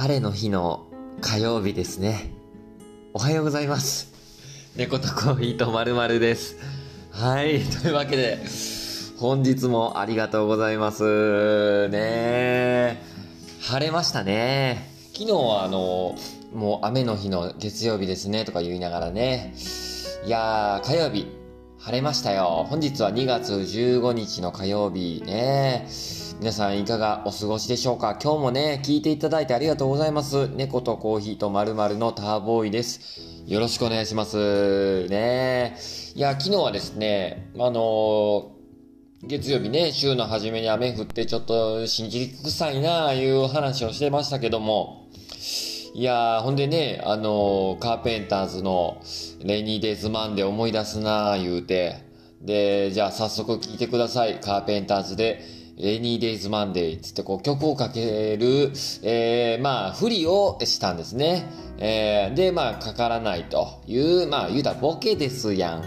晴れの日の火曜日ですね。おはようございます。猫とコーヒーとまるまるです。はい。というわけで、本日もありがとうございます。ね晴れましたね。昨日はあの、もう雨の日の月曜日ですねとか言いながらね。いやー、火曜日、晴れましたよ。本日は2月15日の火曜日ね。皆さんいかがお過ごしでしょうか？今日もね、聞いていただいてありがとうございます。猫とコーヒーとまるのターボーイです。よろしくお願いします。ねいや、昨日はですね、あのー月曜日ね、週の初めに雨降ってちょっと信じ臭いなあいう話をしてましたけども、いやー、ほんでね、あのーカーペンターズのレニーデイズマンで思い出すなあ言うて、で、じゃあ早速聴いてください。カーペンターズで、レニーデイズマンデーつってこう曲をかける、えー、まあ、ふりをしたんですね。えー、で、まあ、かからないという、まあ、言うたらボケですやん。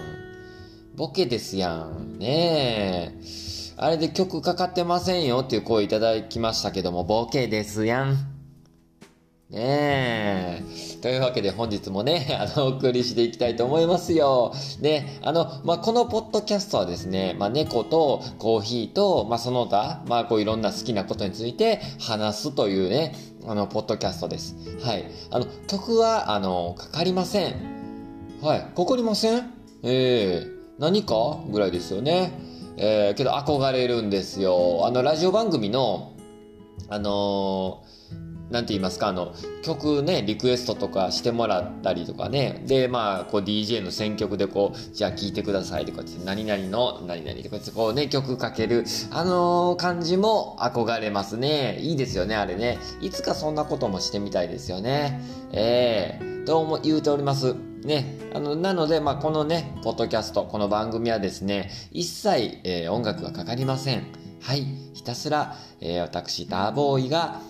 ボケですやん。ねえ。あれで曲かかってませんよっていう声いただきましたけども、ボケですやん。ねえ。というわけで本日もね、あの、お送りしていきたいと思いますよ。ね、あの、まあ、このポッドキャストはですね、まあ、猫とコーヒーと、まあ、その他、まあ、こういろんな好きなことについて話すというね、あの、ポッドキャストです。はい。あの、曲は、あの、かかりません。はい。かかりません？ええ何か？ぐらいですよね。えー、けど憧れるんですよ。あの、ラジオ番組の、あのーなんて言いますか、あの、曲ね、リクエストとかしてもらったりとかね、で、まあ、こう DJ の選曲でこう、じゃあ聴いてくださいとかって、何々の何々とかって、こうね、曲かける、あのー感じも憧れますね。いいですよね、あれね。いつかそんなこともしてみたいですよね。ええー、どうも言うております。ね。あの、なので、まあ、このね、ポッドキャスト、この番組はですね、一切、えー音楽がかかりません。はい。ひたすら、えー私、ターボーイが、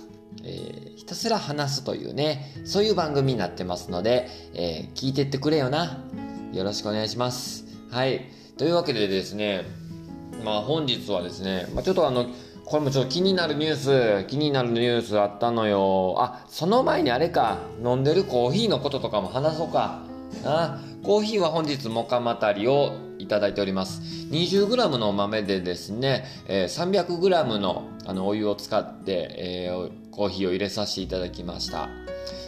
えーひたすら話すというね、そういう番組になってますので、えー聞いてってくれよな。よろしくお願いします。はい。というわけでですね、まあ本日はですね、まあ、ちょっとあの、これもちょっと気になるニュース、気になるニュースあったのよ。あ、その前にあれか、飲んでるコーヒーのこととかも話そうか。あコーヒーは本日モカマタリをいただいております 20g の豆でですね、えー 300g のあのお湯を使って、えーコーヒーを入れさせていただきました。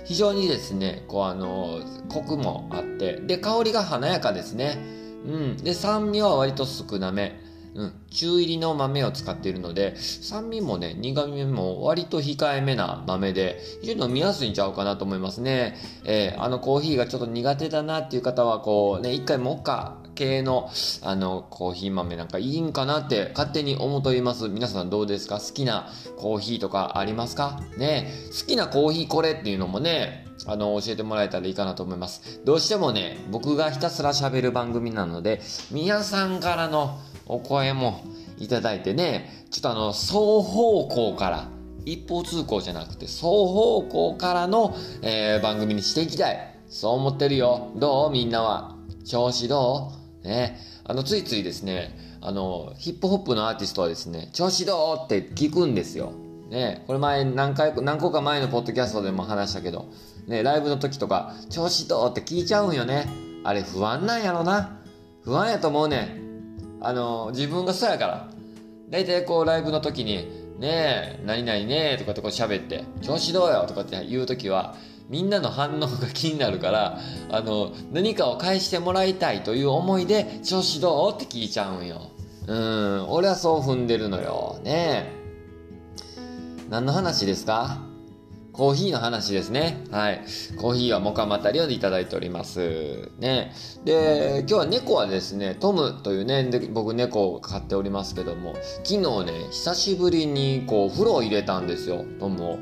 非常にですねこうあのコクもあってで香りが華やかですね。うん。で酸味は割と少なめ。うん、中入りの豆を使っているので酸味もね苦味も割と控えめな豆で非常に飲みやすいんちゃうかなと思いますね、えーあのコーヒーがちょっと苦手だなっていう方はこうね一回モカ系のあのコーヒー豆なんかいいんかなって勝手に思っております。皆さんどうですか？好きなコーヒーとかありますか？ね好きなコーヒーこれっていうのもねあの教えてもらえたらいいかなと思います。どうしてもね僕がひたすら喋る番組なので皆さんからのお声もいただいてね、ちょっとあの、双方向から、一方通行じゃなくて、双方向からの、えー番組にしていきたい。そう思ってるよ。どう？みんなは。調子どう？ね。あの、ついついですね、あの、ヒップホップのアーティストはですね、調子どうって聞くんですよ。ね、これ前何回、何個か前のポッドキャストでも話したけど、ね、ライブの時とか、調子どうって聞いちゃうんよね。あれ不安なんやろな。不安やと思うねん。あの、自分がそうやから。大体こうライブの時に、ねえ、何々ねえとかってこう喋って、調子どうよとかって言う時は、みんなの反応が気になるから、あの、何かを返してもらいたいという思いで、調子どう？って聞いちゃうんよ。うん、俺はそう踏んでるのよ。ねえ。何の話ですか？コーヒーの話ですね。はい。コーヒーはモカマタリオでいただいております。ね。で、今日は猫はですね、トムというね、で僕猫を飼っておりますけども、昨日ね、久しぶりにこう、風呂を入れたんですよ、トムを。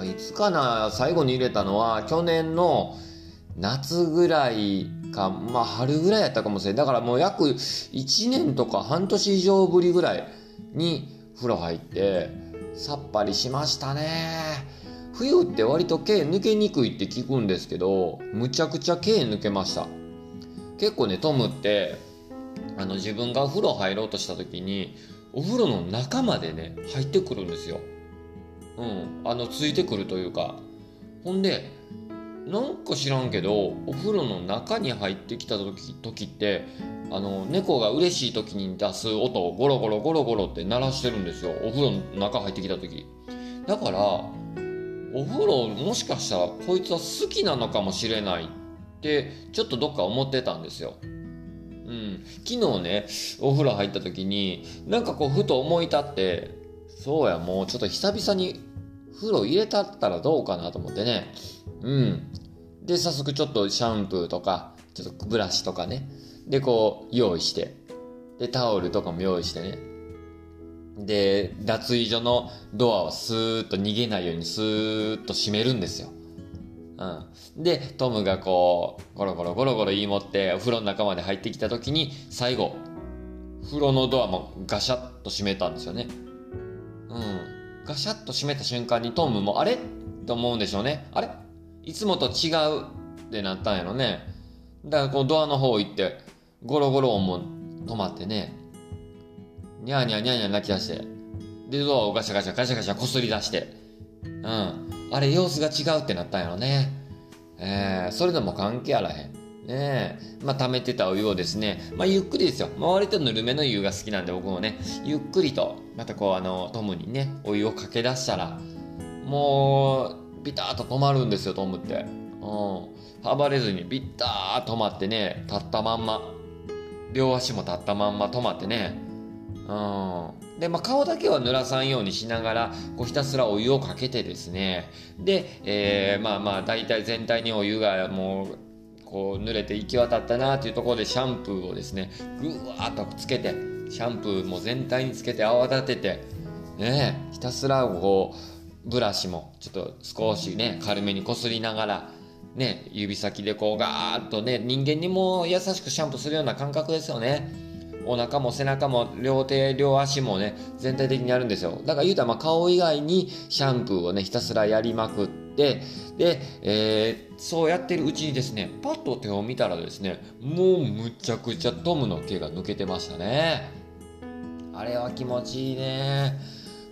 あいつかな、最後に入れたのは、去年の夏ぐらいか、まあ春ぐらいやったかもしれない。だからもう約1年とか半年以上ぶりぐらいに風呂入って、さっぱりしましたね。冬って割と毛抜けにくいって聞くんですけど、むちゃくちゃ毛抜けました。結構ね、トムって、あの自分がお風呂入ろうとした時に、お風呂の中までね、入ってくるんですよ。うん。あのついてくるというか。ほんでなんか知らんけどお風呂の中に入ってきた時時ってあの猫が嬉しい時に出す音をゴロゴロゴロゴロって鳴らしてるんですよ。お風呂の中入ってきた時。だからお風呂もしかしたらこいつは好きなのかもしれないってちょっとどっか思ってたんですよ。うん、昨日ねお風呂入った時になんかこうふと思い立ってそうやもうちょっと久々に風呂入れたったらどうかなと思ってね。うん。で早速ちょっとシャンプーとかちょっとブラシとかね。でこう用意して。でタオルとかも用意してね。で脱衣所のドアをスーッと逃げないようにスーッと閉めるんですよ。うん、でトムがこうゴロゴロゴロゴロ言い持ってお風呂の中まで入ってきた時に最後風呂のドアもガシャッと閉めたんですよね。うん。ガシャッと閉めた瞬間にトムもあれ？と思うんでしょうね。あれ？いつもと違うってなったんやろね。だからこうドアの方行ってゴロゴロ音も止まってね。ニャーニャーニャーニャー泣き出して。でドアをガシャガシャガシャガシャこすり出して。うん。あれ様子が違うってなったんやろね。えー、それでも関係あらへん。ねえ。まあ、溜めてたお湯をですね、まあ、ゆっくりですよ。まあ、割とぬるめの湯が好きなんで僕もね、ゆっくりと、またこう、あの、トムにね、お湯をかけ出したら、もう、ビターと止まるんですよ、トムって。うん。暴れずにビター止まってね、立ったまんま。両足も立ったまんま止まってね。うん。で、まあ、顔だけは濡らさんようにしながら、こうひたすらお湯をかけてですね、で、えー、まあまあ、大体全体にお湯がもう、こう濡れて行き渡ったなっていうところでシャンプーをですね、ぐわーっとつけて、シャンプーも全体につけて泡立てて、ね、ひたすらこう、ブラシもちょっと少しね、軽めにこすりながら、ね、指先でこうガーッとね、人間にも優しくシャンプーするような感覚ですよね。お腹も背中も両手両足もね全体的にやるんですよだから言うたらまあ顔以外にシャンプーをねひたすらやりまくってで、えー、そうやってるうちにですねパッと手を見たらですねもうむちゃくちゃトムの毛が抜けてましたね。あれは気持ちいいね。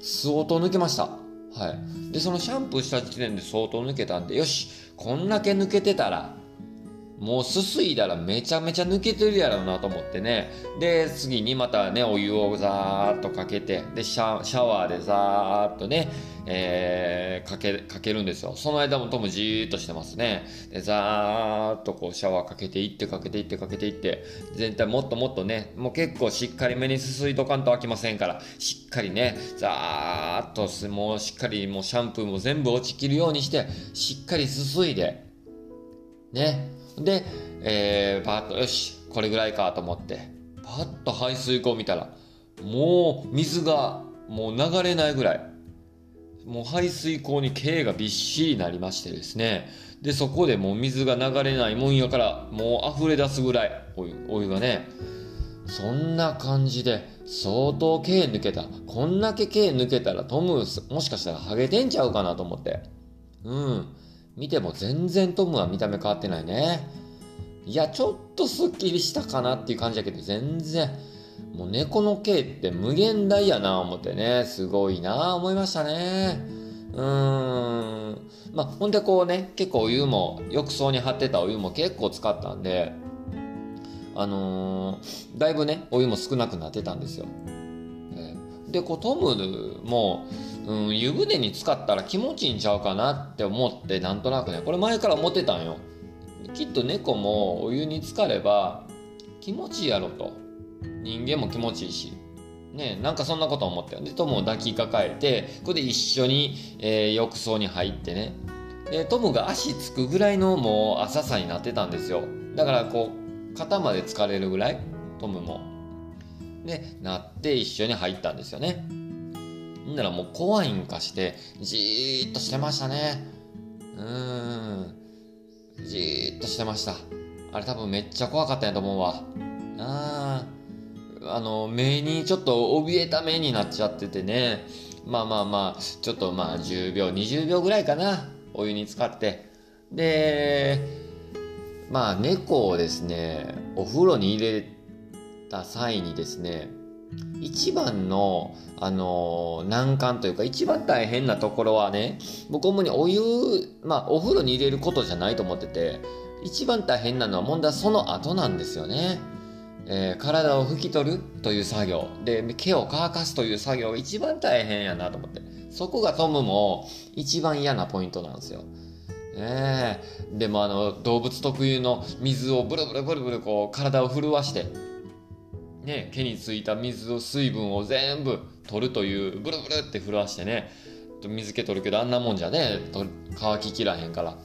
相当抜けました。はい。でそのシャンプーした時点で相当抜けたんでよしこんだけ抜けてたらもうすすいだらめちゃめちゃ抜けてるやろうなと思ってね。で、次にまたね、お湯をザーッとかけて、で、シャワーでザーッとね、えー、かけ、かけるんですよ。その間もトムじーっとしてますね。で、ザーッとこうシャワーかけていってかけていってかけていって、全体もっともっとね、もう結構しっかりめにすすいとかんと飽きませんから、しっかりね、ザーッともうしっかりもうシャンプーも全部落ちきるようにして、しっかりすすいで、ね、で、えー、パッと、よし、これぐらいかと思って、パッと排水口見たら、もう水がもう流れないぐらい、もう排水口に毛がびっしりなりましてですね、で、そこでもう水が流れないもんやから、もう溢れ出すぐらい、お湯お湯がね、そんな感じで、相当毛抜けた。こんだけ毛抜けたらトム、もしかしたらハゲてんちゃうかなと思って。うん。見ても全然トムは見た目変わってないね。いや、ちょっとスッキリしたかなっていう感じだけど、全然。もう猫の毛って無限大やな思ってね、すごいな思いましたね。うーん。まあ、ほんでこうね、結構お湯も、浴槽に張ってたお湯も結構使ったんで、あのー、だいぶね、お湯も少なくなってたんですよ。で、こうトムも、うん、湯船に浸かったら気持ちいいんちゃうかなって思ってなんとなくね。これ前から思ってたんよ。きっと猫もお湯に浸かれば気持ちいいやろと。人間も気持ちいいし。ねなんかそんなこと思ってでトムを抱きかかえてこれで一緒に、えー、浴槽に入ってね。でトムが足つくぐらいのもう浅さになってたんですよ。だからこう肩まで疲れるぐらいトムも。でなって一緒に入ったんですよね。んならもう怖いんかして、じーっとしてましたね。うーん。じーっとしてました。あれ多分めっちゃ怖かったんやと思うわ。ああ。あの、目にちょっと怯えた目になっちゃっててね。まあまあまあ、ちょっとまあ10秒、20秒ぐらいかな。お湯に浸かって。で、まあ猫をですね、お風呂に入れた際にですね、一番の、あのー難関というか一番大変なところはね僕主にお湯まあお風呂に入れることじゃないと思ってて一番大変なのは問題はその後なんですよね。えー体を拭き取るという作業で毛を乾かすという作業が一番大変やなと思ってそこがトムも一番嫌なポイントなんですよ。ねえでもあの動物特有の水をブルブルブルブルこう体を震わしてね毛についた水を水分を全部取るというブルブルって震わしてね水気取るけどあんなもんじゃね乾ききらへんから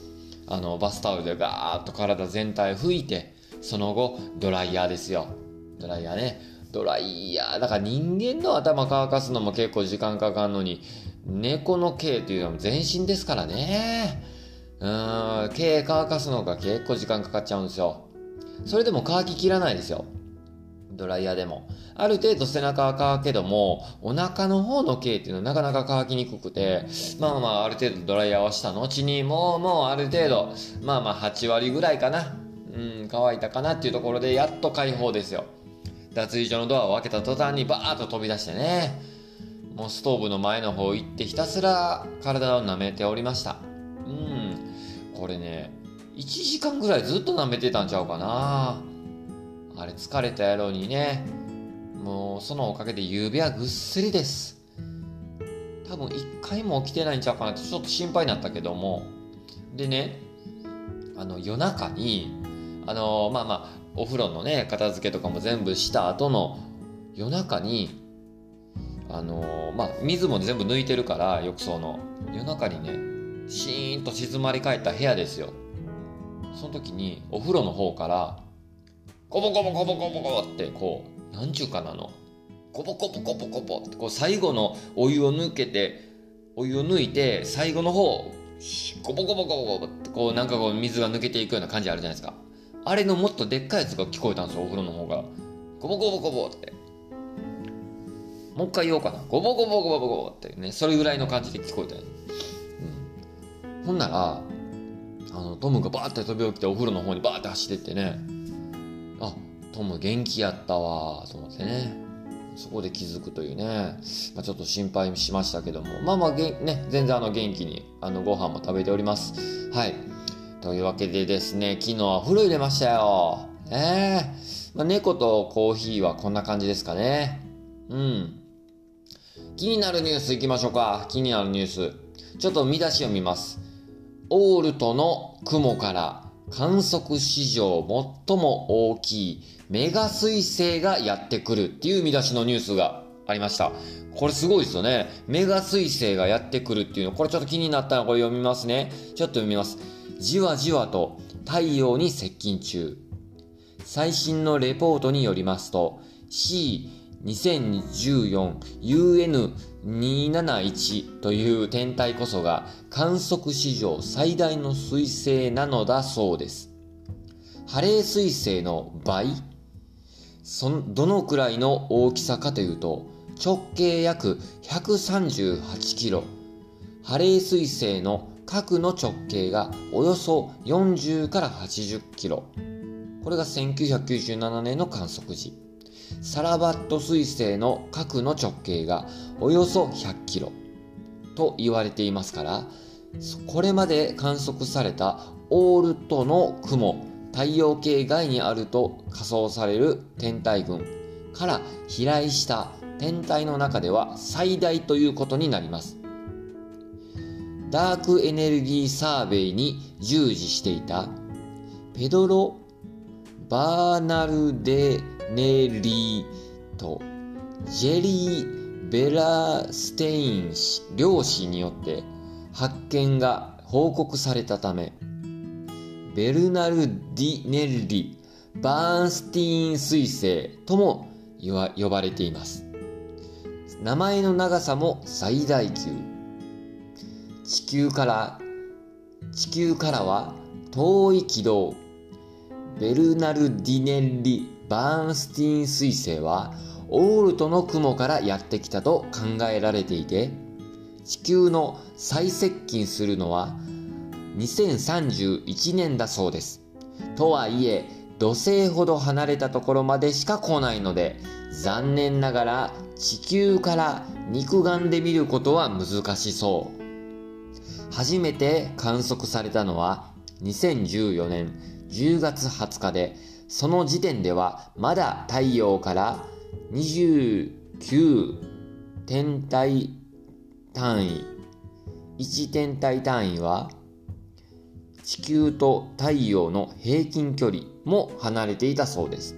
あのバスタオルでガーッと体全体拭いてその後ドライヤーですよ。ドライヤーね。ドライヤー。だから人間の頭乾かすのも結構時間かかるのに猫の毛というのは全身ですからね。うーん毛乾かすのが結構時間かかっちゃうんですよ。それでも乾ききらないですよ。ドライヤーでも。ある程度背中は乾くけども、お腹の方の毛っていうのはなかなか乾きにくくて、まあまあある程度ドライヤーをした後に、もうもうある程度、まあまあ8割ぐらいかな。うん、乾いたかなっていうところでやっと解放ですよ。脱衣所のドアを開けた途端にバーッと飛び出してね。もうストーブの前の方行ってひたすら体を舐めておりました。うん。これね、1時間ぐらいずっと舐めてたんちゃうかな。あれ疲れた野郎にね、もうそのおかげで夕べはぐっすりです。多分一回も起きてないんちゃうかなってちょっと心配になったけども。でね、あの夜中に、あのまあまあ、お風呂のね、片付けとかも全部した後の夜中に、あのまあ、水も全部抜いてるから、浴槽の。夜中にね、シーンと静まり返った部屋ですよ。その時にお風呂の方から、ゴボゴボゴボゴボゴボってこうなんちゅうかなのゴボゴボゴボゴボってこう最後のお湯を抜けてお湯を抜いて最後の方シゴボゴボゴボゴボってこうなんかこう水が抜けていくような感じあるじゃないですかあれのもっとでっかいやつが聞こえたんですよお風呂の方がゴボゴボゴボってもう一回言おうかなゴボゴボゴボゴボってねそれぐらいの感じで聞こえたよ、うん、ほんならあのトムがバーって飛び起きてお風呂の方にバーって走ってってねトム元気やったわと思ってね。そこで気づくというね、まあ、ちょっと心配しましたけども。まあまあね全然あの元気にあのご飯も食べております。はい。というわけでですね昨日は風呂入れましたよ。ええまあ、猫とコーヒーはこんな感じですかね。うん。気になるニュースいきましょうか。気になるニュース。ちょっと見出しを見ます。オールトの雲から観測史上最も大きいメガ彗星がやってくるっていう見出しのニュースがありました。これすごいですよね。メガ彗星がやってくるっていうの、これちょっと気になったのこれ読みますね。ちょっと読みます。じわじわと太陽に接近中。最新のレポートによりますと、C2014UN 271という天体こそが観測史上最大の彗星なのだそうです。ハレー彗星の倍？そのどのくらいの大きさかというと直径約138キロ。ハレー彗星の核の直径がおよそ40から80キロ。これが1997年の観測時。サラバット彗星の核の直径がおよそ100キロと言われていますからこれまで観測されたオールトの雲太陽系外にあると仮想される天体群から飛来した天体の中では最大ということになります。ダークエネルギーサーベイに従事していたペドロ・バーナルデ・ネリーとジェリー・ベラステイン氏両氏によって発見が報告されたためベルナルディネリ・バーンスティーン彗星とも呼ばれています。名前の長さも最大級。地球から地球からは遠い軌道。ベルナルディネッリ・バーンスティーン彗星はオールトの雲からやってきたと考えられていて地球の最接近するのは2031年だそうです。とはいえ土星ほど離れたところまでしか来ないので残念ながら地球から肉眼で見ることは難しそう初めて観測されたのは2014年10月20日でその時点ではまだ太陽から29天体単位1天体単位は地球と太陽の平均距離も離れていたそうです。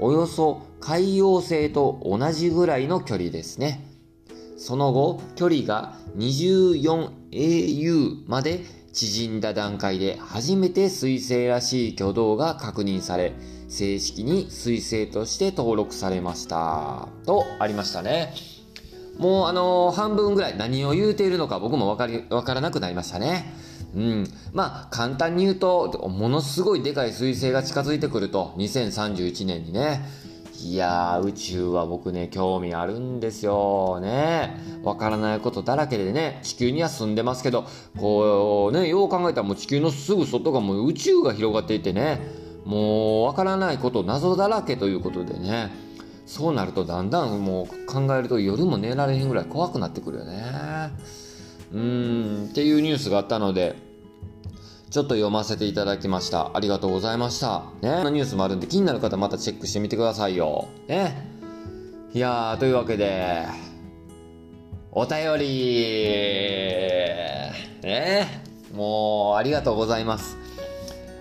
およそ海洋星と同じぐらいの距離ですね。その後、距離が 24AU まで縮んだ段階で初めて水星らしい挙動が確認され、正式に水星として登録されました。とありましたね。もうあのー、半分ぐらい何を言うているのか僕もわかり、わからなくなりましたね。うん。まあ、簡単に言うと、ものすごいでかい彗星が近づいてくると、2031年にね。いやー、宇宙は僕ね、興味あるんですよ。ね。わからないことだらけでね、地球には住んでますけど、こうね、よう考えたらもう地球のすぐ外がもう宇宙が広がっていてね、もうわからないこと、謎だらけということでね。そうなるとだんだんもう考えると夜も寝られへんぐらい怖くなってくるよね。うーん、っていうニュースがあったので、ちょっと読ませていただきました。ありがとうございました。ね。ニュースもあるんで気になる方またチェックしてみてくださいよ。ね。いやー、というわけで、お便りね。もう、ありがとうございます。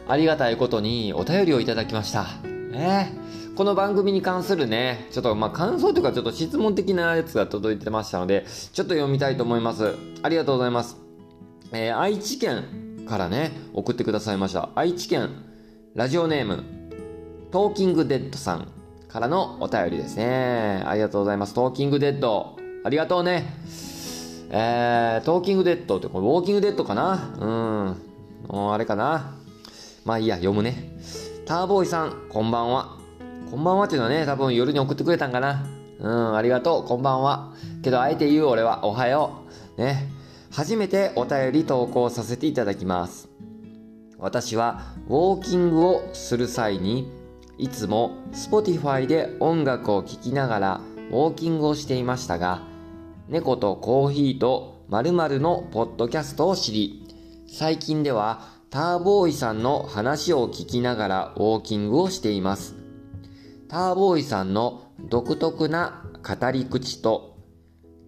ありがたいことにお便りをいただきました。ね。この番組に関するね、ちょっとまあ感想というかちょっと質問的なやつが届いてましたので、ちょっと読みたいと思います。ありがとうございます。えー、愛知県からね、送ってくださいました。愛知県、ラジオネーム、トーキングデッドさんからのお便りですね。ありがとうございます。トーキングデッド。ありがとうね。えー、トーキングデッドってこれウォーキングデッドかな？うん。あれかな？まあいいや、読むね。ターボーイさん、こんばんは。こんばんはっていうのはね、多分夜に送ってくれたんかな。うん、ありがとう、こんばんは。けど、あえて言う俺は、おはよう。ね。初めてお便り投稿させていただきます。私は、ウォーキングをする際に、いつも Spotify で音楽を聴きながらウォーキングをしていましたが、猫とコーヒーと〇〇のポッドキャストを知り、最近ではターボーイさんの話を聞きながらウォーキングをしています。ターボーイさんの独特な語り口と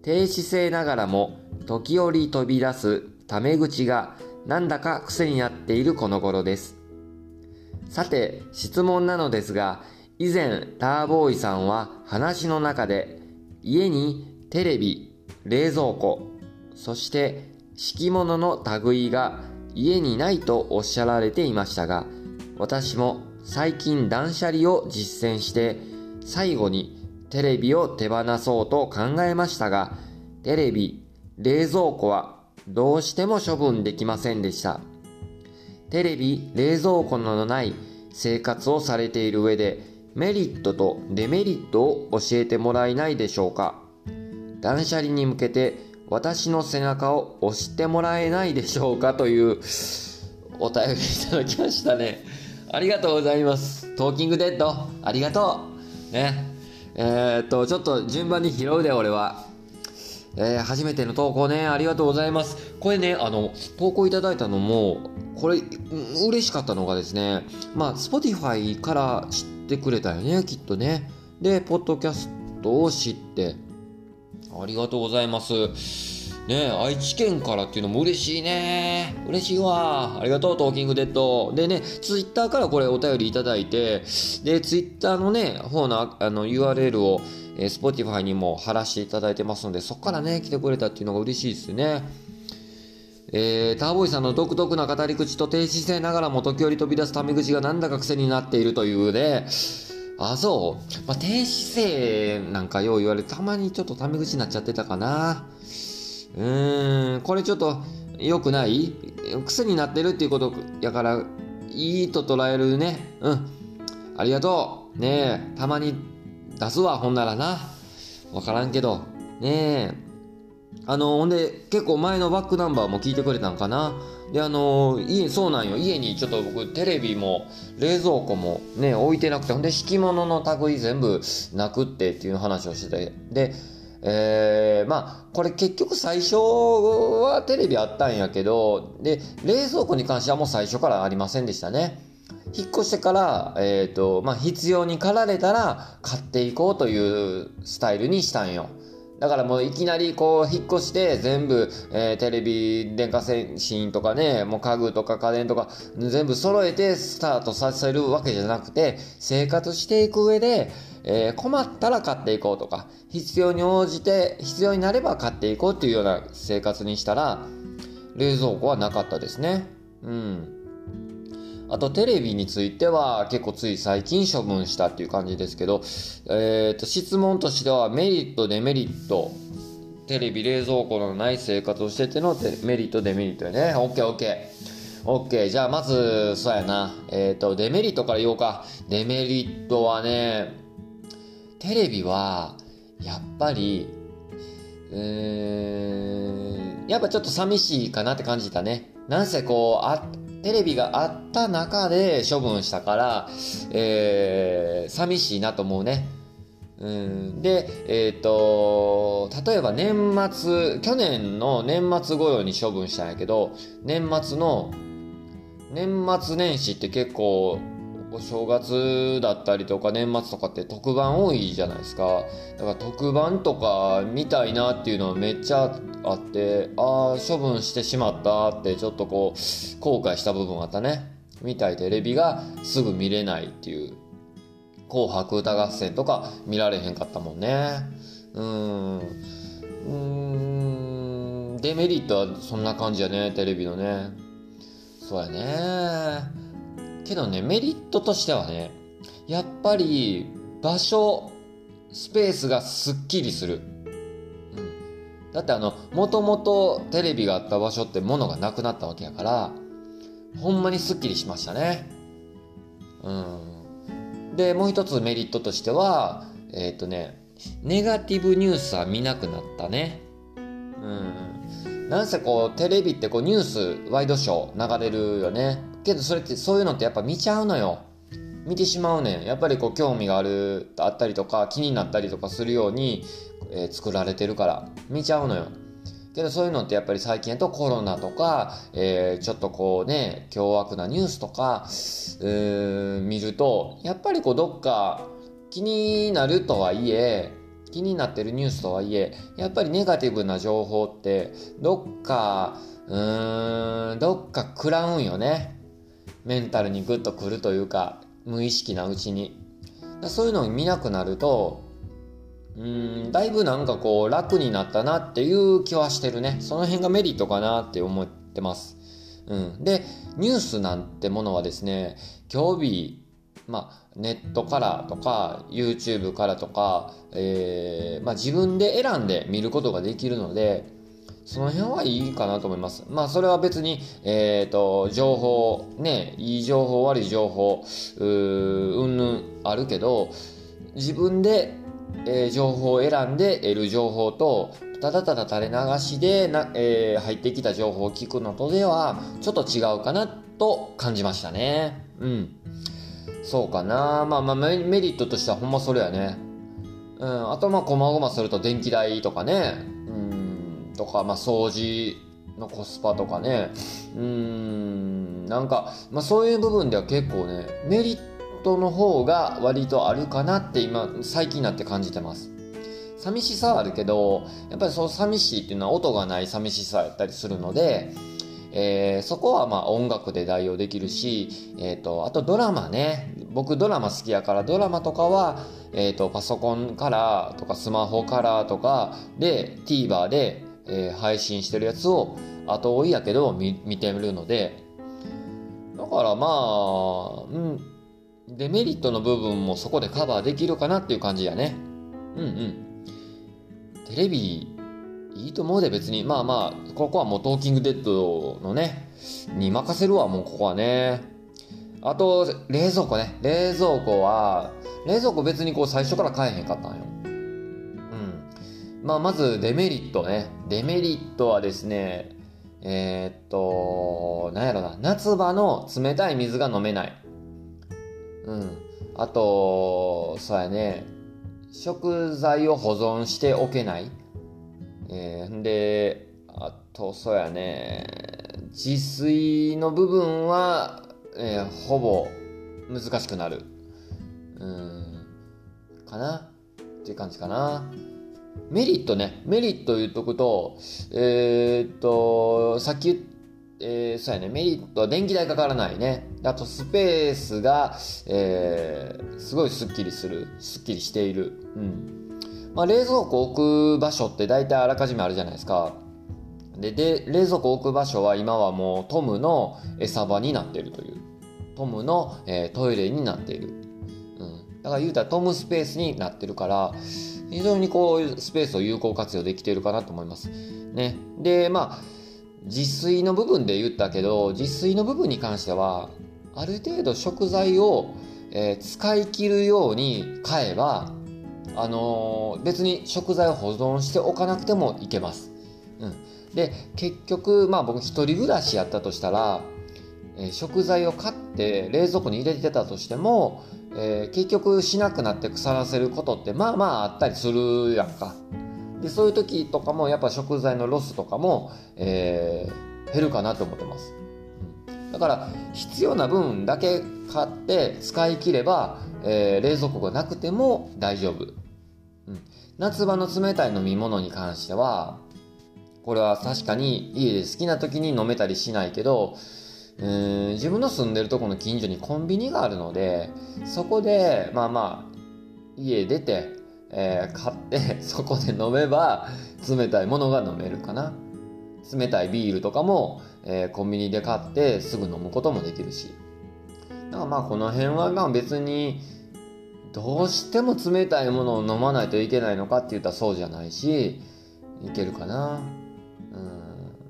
低姿勢ながらも時折飛び出すタメ口がなんだか癖になっているこの頃です。さて、質問なのですが、以前ターボーイさんは話の中で家にテレビ、冷蔵庫、そして敷物の類が家にないとおっしゃられていましたが、私も最近断捨離を実践して最後にテレビを手放そうと考えましたがテレビ、冷蔵庫はどうしても処分できませんでした。テレビ、冷蔵庫のない生活をされている上でメリットとデメリットを教えてもらえないでしょうか断捨離に向けて私の背中を押してもらえないでしょうかというお便りいただきましたね。ありがとうございます。トーキングデッド、ありがとう。ね。えー、っと、ちょっと順番に拾うで、俺は。えー、初めての投稿ね、ありがとうございます。これね、あの、投稿いただいたのも、これ、嬉しかったのがですね、まあ、Spotify から知ってくれたよね、きっとね。で、ポッドキャストを知って、ありがとうございます。ね愛知県からっていうのも嬉しいね。嬉しいわ。ありがとう、トーキングデッド。でね、ツイッターからこれお便りいただいて、で、ツイッターのね、方のあの URL を、えー、Spotify にも貼らせていただいてますので、そこからね、来てくれたっていうのが嬉しいですね。えー、ターボイさんの独特な語り口と低姿勢ながらも時折飛び出すタメ口がなんだか癖になっているというね、あ、そう？まあ、低姿勢なんかよう言われて、たまにちょっとタメ口になっちゃってたかな。うーん、これちょっと良くない？癖になってるっていうことやから、いいと捉えるね。うん。ありがとう。ねえ、たまに出すわ、ほんならな。わからんけど。ねえ。あのほんで結構前のバックナンバーも聞いてくれたんかなであの家そうなんよ家にちょっと僕テレビも冷蔵庫もね置いてなくてほんで敷物の類全部なくってっていう話をしててでえー、まあこれ結局最初はテレビあったんやけどで冷蔵庫に関してはもう最初からありませんでしたね。引っ越してから、えっ、ー、とまあ、必要に駆られたら買っていこうというスタイルにしたんよ。だからもういきなりこう引っ越して全部、えー、テレビ、電化製品とかね、もう家具とか家電とか全部揃えてスタートさせるわけじゃなくて、生活していく上で、えー、困ったら買っていこうとか、必要に応じて、必要になれば買っていこうっていうような生活にしたら、冷蔵庫はなかったですね。うん。あとテレビについては結構つい最近処分したっていう感じですけど、えっ、ー、と、質問としてはメリット、デメリット、テレビ、冷蔵庫のない生活をしててのメリット、デメリットやね。オッケーオッケー。オッケー。じゃあまず、そうやな。えっ、ー、と、デメリットから言おうか。デメリットはね、テレビは、やっぱり、うーん、やっぱちょっと寂しいかなって感じたね。なんせこう、あ、テレビがあった中で処分したから、えー、寂しいなと思うね。うん、で、えっ、ー、と、例えば年末、去年の年末ご用に処分したんやけど、年末の、年末年始って結構お正月だったりとか年末とかって特番多いじゃないですか。だから特番とか見たいなっていうのはめっちゃあってああ処分してしまったってちょっとこう後悔した部分があったね。見たいテレビがすぐ見れないっていう「紅白歌合戦」とか見られへんかったもんね。うん。うん。デメリットはそんな感じやねテレビのね。そうやね。けどね、メリットとしてはね、やっぱり場所、スペースがすっきりする。うん、だってあの、もともとテレビがあった場所って物がなくなったわけやから、ほんまにすっきりしましたね。うん。で、もう一つメリットとしては、えっ、ー、とね、ネガティブニュースは見なくなったね。うん。なんせこう、テレビってこうニュース、ワイドショー流れるよね。けどそれってそういうのってやっぱ見ちゃうのよ。見てしまうねんやっぱりこう興味があるあったりとか気になったりとかするように、えー、作られてるから。見ちゃうのよ。けどそういうのってやっぱり最近やとコロナとか、えー、ちょっとこうね凶悪なニュースとか、えー、見るとやっぱりこうどっか気になるとはいえ気になってるニュースとはいえやっぱりネガティブな情報ってどっかうーんどっか食らうんよね。メンタルにグッとくるというか無意識なうちに。そういうのを見なくなるとうんだいぶなんかこう楽になったなっていう気はしてるね。その辺がメリットかなって思ってます。うん、でニュースなんてものはですね今日まあ、ネットからとか YouTube からとか、えーまあ、自分で選んで見ることができるのでその辺はいいかなと思います。まあそれは別に、えっ、ー、と、情報、ね、いい情報、悪い情報、ううんぬんあるけど、自分で、えー、情報を選んで得る情報と、ただただ垂れ流しでな、えー、入ってきた情報を聞くのとでは、ちょっと違うかなと感じましたね。うん。そうかな。まあまあメリットとしてはほんまそれやね。うん。あとまあ、こまごますると電気代とかね。とか、まあ、掃除のコスパとかね。うーんなんか、まあ、そういう部分では結構ねメリットの方が割とあるかなって今最近になって感じてます。寂しさはあるけどやっぱりその寂しいっていうのは音がない寂しさやったりするのでえー、そこはまあ音楽で代用できるし、えーと、あとドラマね。僕ドラマ好きやからドラマとかは、えーとパソコンからとかスマホからとかで TVer でえー、配信してるやつを後追いやけど見見てるので。だからまあ、うん、デメリットの部分もそこでカバーできるかなっていう感じやね。うんうん。テレビいいと思うで別に。まあまあここはもうトーキングデッドのねに任せるわもうここはね。あと冷蔵庫ね。冷蔵庫は冷蔵庫別にこう最初から買えへんかったんよ。まあ、まずデメリットね。デメリットはですね、えー、っと、なんやろな、夏場の冷たい水が飲めない。うん。あと、そうやね、食材を保存しておけない。えー、で、あと、そうやね、自炊の部分は、えー、ほぼ難しくなる。うん、かなっていう感じかな。メリットね、メリット言っとくと、えー、っと、さっき言っえー、そうやね、メリットは電気代かからないね。あとスペースが、えー、すごいスッキリする。スッキリしている。うん。まあ、冷蔵庫置く場所って大体あらかじめあるじゃないですか。で、で冷蔵庫置く場所は今はもうトムの餌場になっているという。トムの、えー、トイレになっている。うん。だから言うたらトムスペースになってるから、非常にこうスペースを有効活用できているかなと思います。ね。で、まあ、自炊の部分で言ったけど自炊の部分に関してはある程度食材を、えー、使い切るように買えばあのー、別に食材を保存しておかなくてもいけます。うん、で結局まあ僕一人暮らしやったとしたら、えー、食材を買って冷蔵庫に入れてたとしても、え結局しなくなって腐らせることってまあまああったりするやんか。でそういう時とかもやっぱ食材のロスとかも、えー、減るかなと思ってます、だから必要な分だけ買って使い切れば、えー、冷蔵庫がなくても大丈夫、うん、夏場の冷たい飲み物に関してはこれは確かに家で好きな時に飲めたりしないけど自分の住んでるとこの近所にコンビニがあるのでそこでまあまあ家出てえー、買って そこで飲めば冷たいものが飲めるかな。冷たいビールとかも、えー、コンビニで買ってすぐ飲むこともできるし。だからまあこの辺はまあ別にどうしても冷たいものを飲まないといけないのかって言ったらそうじゃないしいけるかな。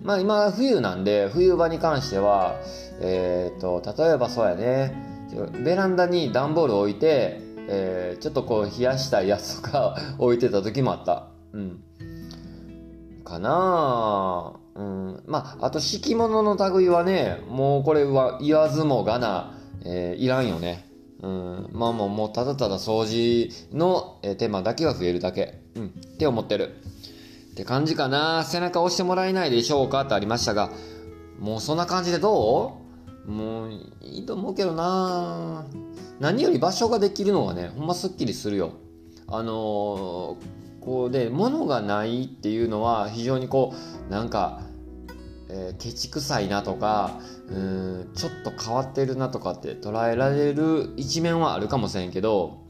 まあ今冬なんで冬場に関してはえっ、ー、と例えばそうやねベランダに段ボール置いてえー、ちょっとこう冷やしたいやつとか 置いてた時もあった。うん。かなうん。まあ、あと敷物の類はね、もうこれは言わずもがな、えー、いらんよね。うん。まあもう、もうただただ掃除の、え手間だけが増えるだけ。うん。って思ってる。って感じかな。背中押してもらえないでしょうか？ってありましたが、もうそんな感じでどう？もういいと思うけどな何より場所ができるのはねほんますっきりするよ。あのー、こうで物がないっていうのは非常にこうなんか、えー、ケチくさいなとかうんちょっと変わってるなとかって捉えられる一面はあるかもしれんけど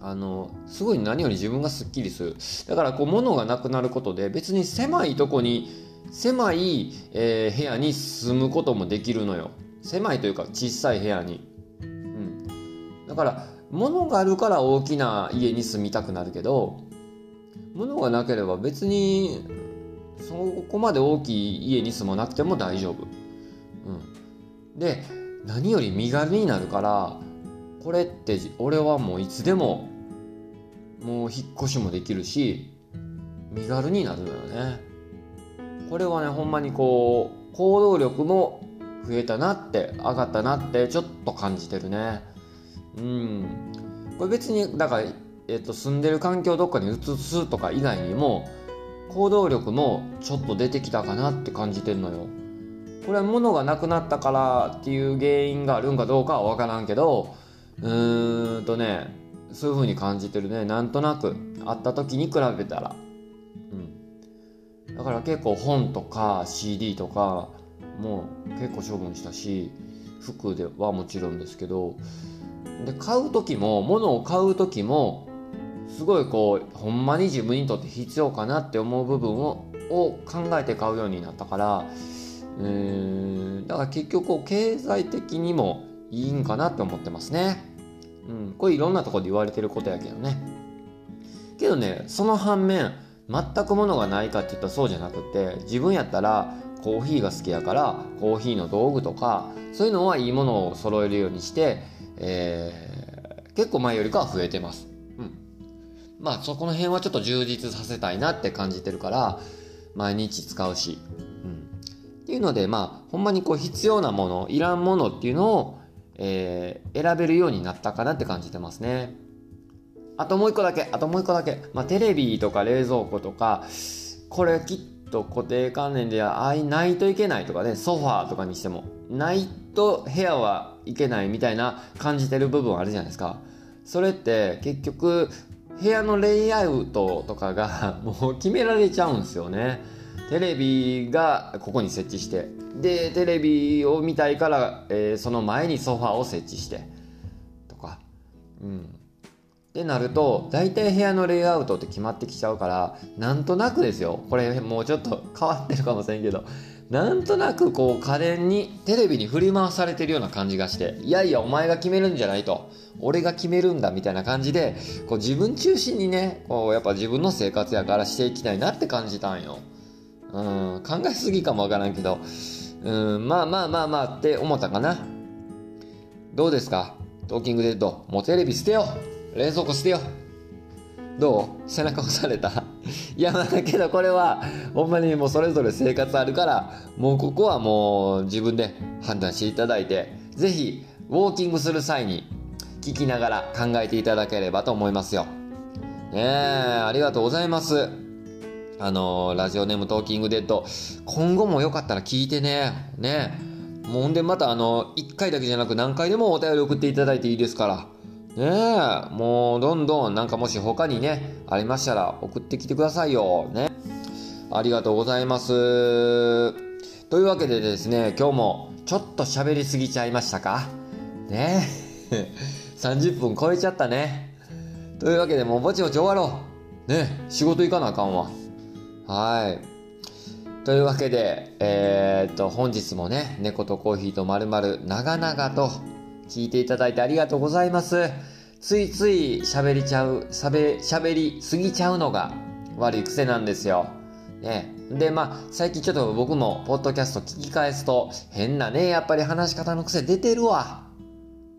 あのすごい何より自分がすっきりする。だからこう物がなくなることで別に狭いとこに狭い、えー、部屋に住むこともできるのよ。狭いというか小さい部屋に。うん。だから物があるから大きな家に住みたくなるけど物がなければ別にそこまで大きい家に住まなくても大丈夫。うん、で何より身軽になるからこれって俺はもういつでももう引っ越しもできるし身軽になるのよね。これはねほんまにこう行動力も増えたなって上がったなってちょっと感じてるね。うんこれ別にだから、えっと、住んでる環境どっかに移すとか以外にも行動力もちょっと出てきたかなって感じてんのよ。これは物がなくなったからっていう原因があるんかどうかは分からんけどうーんとねそういう風に感じてるね。なんとなく。会った時に比べたら。うん、だから結構本とか CD とかもう結構処分したし服ではもちろんですけど。で買う時も物を買う時もすごいこうほんまに自分にとって必要かなって思う部分をを考えて買うようになったから。うん。だから結局こう経済的にもいいんかなって思ってますね。うん、これいろんなとこで言われてることやけどね。けどねその反面全く物がないかって言ったらそうじゃなくて自分やったらコーヒーが好きやからコーヒーの道具とかそういうのはいいものを揃えるようにしてえー、結構前よりかは増えてます。うん。まあそこの辺はちょっと充実させたいなって感じてるから毎日使うし、うん、っていうのでまあほんまにこう必要なものいらんものっていうのを、えー、選べるようになったかなって感じてますね。あともう一個だけあともう一個だけ、まあ、テレビとか冷蔵庫とかこれきっと固定観念ではあいないといけないとかねソファーとかにしてもないと部屋はいけないみたいな感じてる部分あるじゃないですか。それって結局部屋のレイアウトとかが もう決められちゃうんですよね。テレビがここに設置してでテレビを見たいから、えー、その前にソファーを設置してとか。うん。ってなると大体部屋のレイアウトって決まってきちゃうからなんとなくですよ。これもうちょっと変わってるかもしれんけど。なんとなくこう家電にテレビに振り回されてるような感じがしていやいやお前が決めるんじゃないと。俺が決めるんだみたいな感じでこう自分中心にねこうやっぱ自分の生活やからしていきたいなって感じたんよ。うん考えすぎかもわからんけどうんまあまあまあまあって思ったかな。どうですか？トーキングデッドもうテレビ捨てよ冷蔵庫捨てよどう？背中押された？いやだけどこれはほんまにもうそれぞれ生活あるからもうここはもう自分で判断していただいて是非ウォーキングする際に聞きながら考えていただければと思いますよ。ねえありがとうございます。あのラジオネームトーキングデッド今後もよかったら聞いてねねもうほんでまたあの1回だけじゃなく何回でもお便り送っていただいていいですからねえ、もうどんどんなんかもし他にね、ありましたら送ってきてくださいよ。ね。ありがとうございます。というわけでですね、今日もちょっと喋りすぎちゃいましたか？ね 30分超えちゃったね。というわけでもうぼちぼち終わろう。ね仕事行かなあかんわ。はい。というわけで、えー、っと、本日もね、猫とコーヒーとまるまる長々と聞いていただいてありがとうございます。ついつい喋りちゃう、喋りすぎちゃうのが悪い癖なんですよ。ね。で、まあ、最近ちょっと僕もポッドキャスト聞き返すと、変なね、やっぱり話し方の癖出てるわ。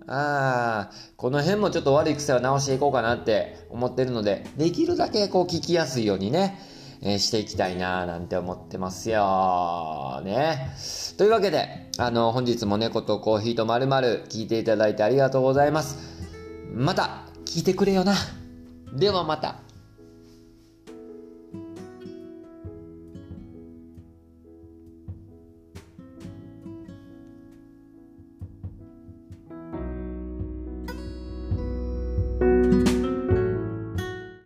ああ、この辺もちょっと悪い癖は直していこうかなって思ってるので、できるだけこう聞きやすいようにね、えー、していきたいななんて思ってますよ。ね。というわけで、あの、本日も猫とコーヒーとまるまる聞いていただいてありがとうございます。また、聞いてくれよな。ではまた。